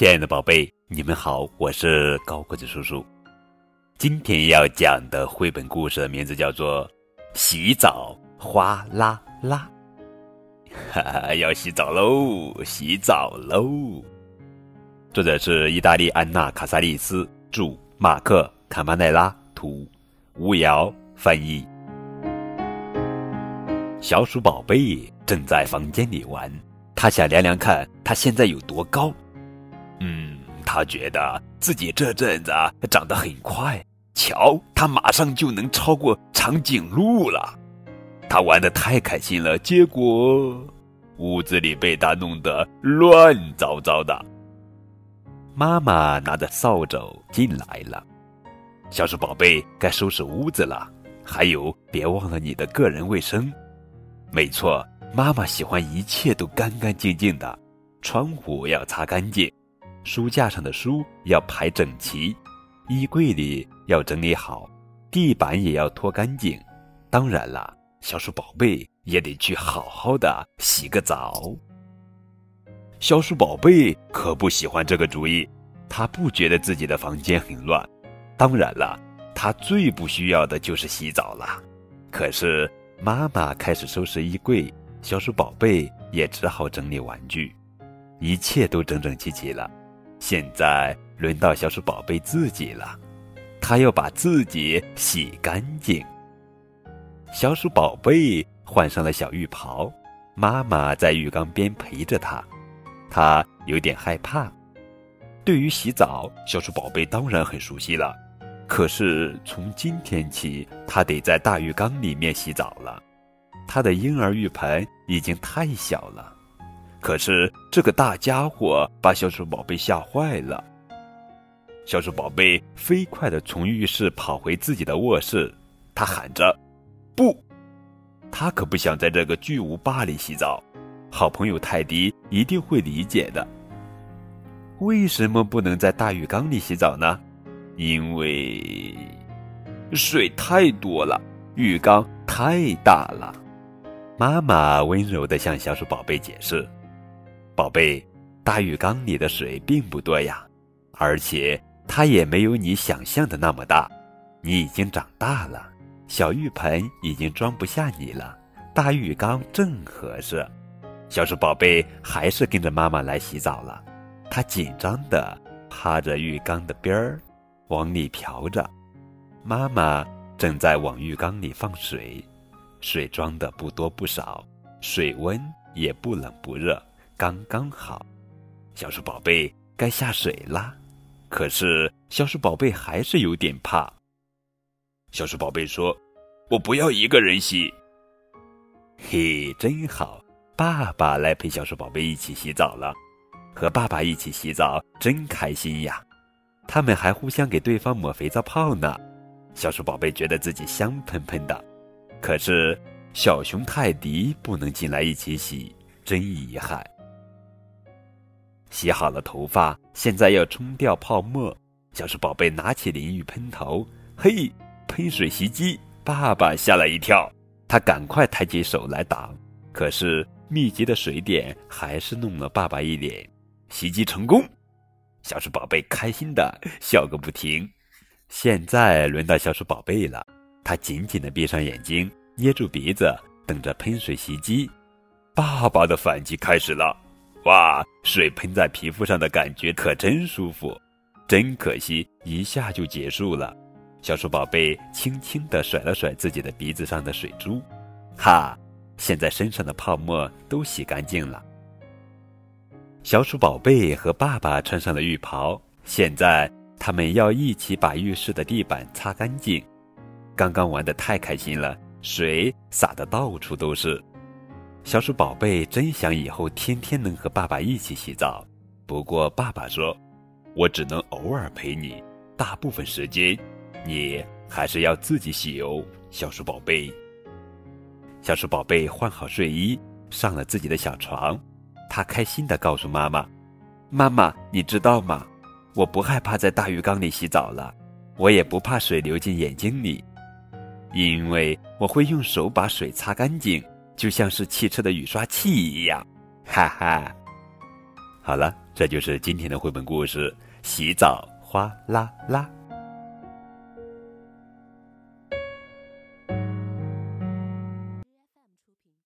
亲爱的宝贝，你们好，我是高个子叔叔。今天要讲的绘本故事的名字叫做《洗澡哗啦啦》。哈哈，要洗澡喽！洗澡喽！作者是意大利安娜·卡萨利斯，著，马克·卡马奈拉，图，吴瑶翻译。小鼠宝贝正在房间里玩，他想量量看他现在有多高。嗯，他觉得自己这阵子长得很快，瞧，他马上就能超过长颈鹿了。他玩的太开心了，结果屋子里被他弄得乱糟糟的。妈妈拿着扫帚进来了，小鼠宝贝该收拾屋子了，还有别忘了你的个人卫生。没错，妈妈喜欢一切都干干净净的，窗户要擦干净，书架上的书要排整齐，衣柜里要整理好，地板也要拖干净。当然了，小鼠宝贝也得去好好的洗个澡。小鼠宝贝可不喜欢这个主意，他不觉得自己的房间很乱。当然了，他最不需要的就是洗澡了。可是。妈妈开始收拾衣柜，小鼠宝贝也只好整理玩具，一切都整整齐齐了。现在轮到小鼠宝贝自己了，他要把自己洗干净。小鼠宝贝换上了小浴袍，妈妈在浴缸边陪着他，他有点害怕。对于洗澡，小鼠宝贝当然很熟悉了。可是从今天起，他得在大浴缸里面洗澡了。他的婴儿浴盆已经太小了。可是这个大家伙把小鼠宝贝吓坏了。小鼠宝贝飞快地从浴室跑回自己的卧室，他喊着：“不！”他可不想在这个巨无霸里洗澡。好朋友泰迪一定会理解的。为什么不能在大浴缸里洗澡呢？因为水太多了，浴缸太大了。妈妈温柔地向小鼠宝贝解释：“宝贝，大浴缸里的水并不多呀，而且它也没有你想象的那么大。你已经长大了，小浴盆已经装不下你了，大浴缸正合适。”小鼠宝贝还是跟着妈妈来洗澡了。它紧张地趴着浴缸的边儿。往里瓢着，妈妈正在往浴缸里放水，水装的不多不少，水温也不冷不热，刚刚好。小鼠宝贝该下水啦，可是小鼠宝贝还是有点怕。小鼠宝贝说：“我不要一个人洗。”嘿，真好，爸爸来陪小鼠宝贝一起洗澡了，和爸爸一起洗澡真开心呀。他们还互相给对方抹肥皂泡呢，小鼠宝贝觉得自己香喷喷的。可是小熊泰迪不能进来一起洗，真遗憾。洗好了头发，现在要冲掉泡沫。小鼠宝贝拿起淋浴喷头，嘿，喷水袭击！爸爸吓了一跳，他赶快抬起手来挡，可是密集的水点还是弄了爸爸一脸。袭击成功。小鼠宝贝开心的笑个不停。现在轮到小鼠宝贝了，它紧紧的闭上眼睛，捏住鼻子，等着喷水袭击。爸爸的反击开始了！哇，水喷在皮肤上的感觉可真舒服。真可惜，一下就结束了。小鼠宝贝轻轻地甩了甩自己的鼻子上的水珠，哈，现在身上的泡沫都洗干净了。小鼠宝贝和爸爸穿上了浴袍，现在他们要一起把浴室的地板擦干净。刚刚玩的太开心了，水洒的到处都是。小鼠宝贝真想以后天天能和爸爸一起洗澡，不过爸爸说：“我只能偶尔陪你，大部分时间你还是要自己洗哦。”小鼠宝贝，小鼠宝贝换好睡衣，上了自己的小床。他开心地告诉妈妈：“妈妈，你知道吗？我不害怕在大浴缸里洗澡了，我也不怕水流进眼睛里，因为我会用手把水擦干净，就像是汽车的雨刷器一样。”哈哈。好了。这就是今天的绘本故事《洗澡哗啦啦》。